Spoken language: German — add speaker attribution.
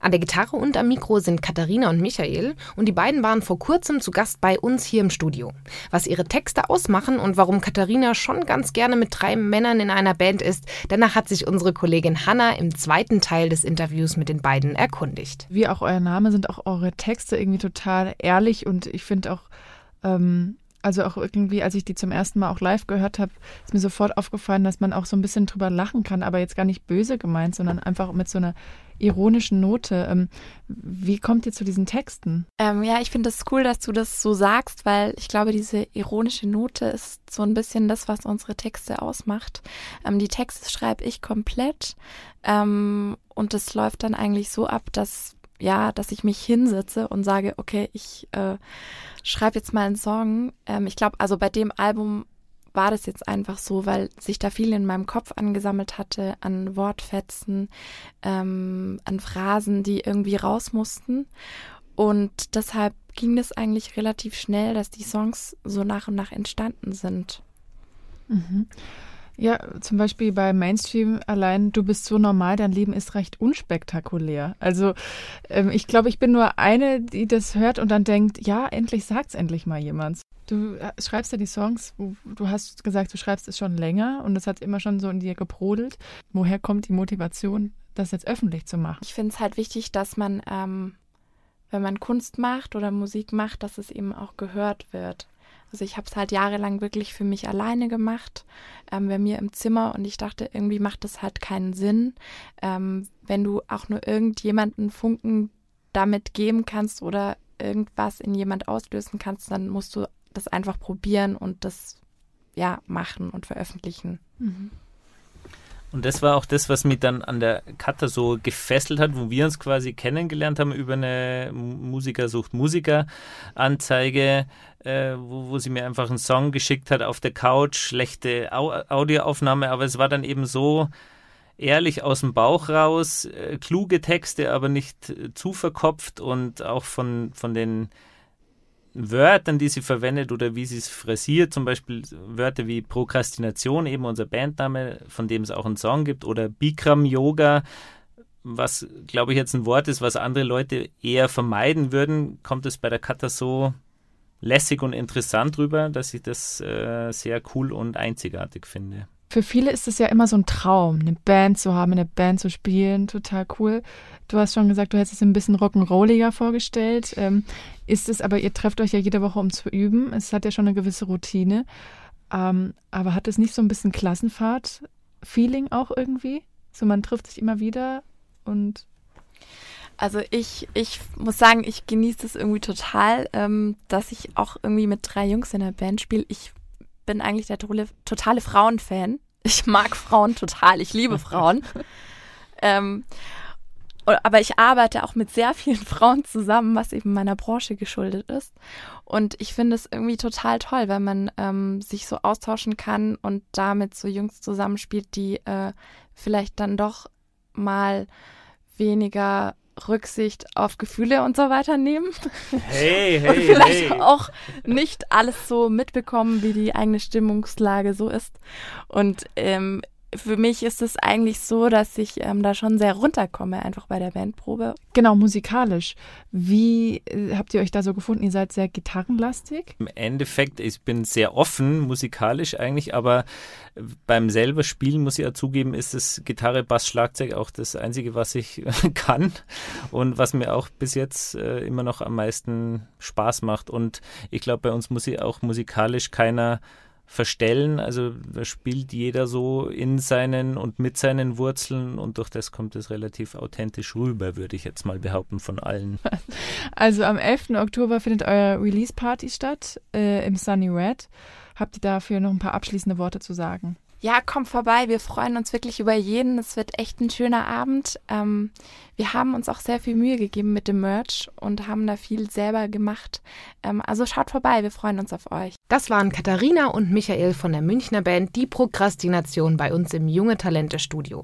Speaker 1: An der Gitarre und am Mikro sind Katharina und Michael und die beiden waren vor kurzem zu Gast bei uns hier im Studio. Was ihre Texte ausmachen und warum Katharina schon ganz gerne mit drei Männern in einer Band ist, danach hat sich unsere Kollegin Hanna im zweiten Teil des Interviews mit den beiden erkundigt.
Speaker 2: Wie auch euer Name sind auch eure Texte irgendwie total ehrlich und ich finde auch ähm, also auch irgendwie, als ich die zum ersten Mal auch live gehört habe, ist mir sofort aufgefallen, dass man auch so ein bisschen drüber lachen kann, aber jetzt gar nicht böse gemeint, sondern einfach mit so einer ironischen Note. Ähm, wie kommt ihr zu diesen Texten?
Speaker 3: Ähm, ja, ich finde es das cool, dass du das so sagst, weil ich glaube, diese ironische Note ist so ein bisschen das, was unsere Texte ausmacht. Ähm, die Texte schreibe ich komplett ähm, und es läuft dann eigentlich so ab, dass ja, dass ich mich hinsetze und sage, okay, ich äh, schreibe jetzt mal einen Song. Ähm, ich glaube, also bei dem Album war das jetzt einfach so, weil sich da viel in meinem Kopf angesammelt hatte an Wortfetzen, ähm, an Phrasen, die irgendwie raus mussten. Und deshalb ging es eigentlich relativ schnell, dass die Songs so nach und nach entstanden sind.
Speaker 2: Mhm. Ja, zum Beispiel bei Mainstream allein, du bist so normal, dein Leben ist recht unspektakulär. Also ähm, ich glaube, ich bin nur eine, die das hört und dann denkt, ja, endlich sagt's endlich mal jemand. Du äh, schreibst ja die Songs, du hast gesagt, du schreibst es schon länger und es hat immer schon so in dir gebrodelt. Woher kommt die Motivation, das jetzt öffentlich zu machen?
Speaker 3: Ich finde es halt wichtig, dass man, ähm, wenn man Kunst macht oder Musik macht, dass es eben auch gehört wird. Also ich habe es halt jahrelang wirklich für mich alleine gemacht, ähm, bei mir im Zimmer und ich dachte, irgendwie macht das halt keinen Sinn, ähm, wenn du auch nur irgendjemanden Funken damit geben kannst oder irgendwas in jemand auslösen kannst, dann musst du das einfach probieren und das ja machen und veröffentlichen. Mhm.
Speaker 4: Und das war auch das, was mich dann an der Cutter so gefesselt hat, wo wir uns quasi kennengelernt haben über eine Musiker sucht Musiker Anzeige, äh, wo, wo sie mir einfach einen Song geschickt hat auf der Couch, schlechte Au Audioaufnahme, aber es war dann eben so ehrlich aus dem Bauch raus, äh, kluge Texte, aber nicht äh, zu verkopft und auch von, von den Wörtern, die sie verwendet oder wie sie es frisiert, zum Beispiel Wörter wie Prokrastination, eben unser Bandname, von dem es auch einen Song gibt, oder Bikram Yoga, was, glaube ich, jetzt ein Wort ist, was andere Leute eher vermeiden würden, kommt es bei der Kata so lässig und interessant rüber, dass ich das äh, sehr cool und einzigartig finde.
Speaker 2: Für viele ist es ja immer so ein Traum, eine Band zu haben, eine Band zu spielen, total cool. Du hast schon gesagt, du hättest es ein bisschen rock'n'rolliger vorgestellt. Ähm, ist es aber, ihr trefft euch ja jede Woche, um zu üben. Es hat ja schon eine gewisse Routine. Ähm, aber hat es nicht so ein bisschen Klassenfahrt-Feeling auch irgendwie? So, man trifft sich immer wieder und.
Speaker 3: Also ich, ich muss sagen, ich genieße es irgendwie total, ähm, dass ich auch irgendwie mit drei Jungs in der Band spiele. Ich bin eigentlich der totale, totale Frauenfan. Ich mag Frauen total. Ich liebe Frauen. ähm, aber ich arbeite auch mit sehr vielen Frauen zusammen, was eben meiner Branche geschuldet ist. Und ich finde es irgendwie total toll, wenn man ähm, sich so austauschen kann und damit so Jungs zusammenspielt, die äh, vielleicht dann doch mal weniger Rücksicht auf Gefühle und so weiter nehmen.
Speaker 4: Hey, hey,
Speaker 3: vielleicht
Speaker 4: hey.
Speaker 3: auch nicht alles so mitbekommen, wie die eigene Stimmungslage so ist. Und ähm, für mich ist es eigentlich so, dass ich ähm, da schon sehr runterkomme, einfach bei der Bandprobe.
Speaker 2: Genau, musikalisch. Wie äh, habt ihr euch da so gefunden? Ihr seid sehr gitarrenlastig?
Speaker 4: Im Endeffekt, ich bin sehr offen musikalisch eigentlich, aber beim selber Spielen muss ich ja zugeben, ist das Gitarre, Bass, Schlagzeug auch das Einzige, was ich kann und was mir auch bis jetzt äh, immer noch am meisten Spaß macht. Und ich glaube, bei uns muss ich auch musikalisch keiner verstellen. Also da spielt jeder so in seinen und mit seinen Wurzeln und durch das kommt es relativ authentisch rüber, würde ich jetzt mal behaupten, von allen.
Speaker 2: Also am 11. Oktober findet eure Release-Party statt äh, im Sunny Red. Habt ihr dafür noch ein paar abschließende Worte zu sagen?
Speaker 3: Ja, kommt vorbei. Wir freuen uns wirklich über jeden. Es wird echt ein schöner Abend. Ähm, wir haben uns auch sehr viel Mühe gegeben mit dem Merch und haben da viel selber gemacht. Ähm, also schaut vorbei. Wir freuen uns auf euch.
Speaker 1: Das waren Katharina und Michael von der Münchner Band Die Prokrastination bei uns im Junge Talente Studio.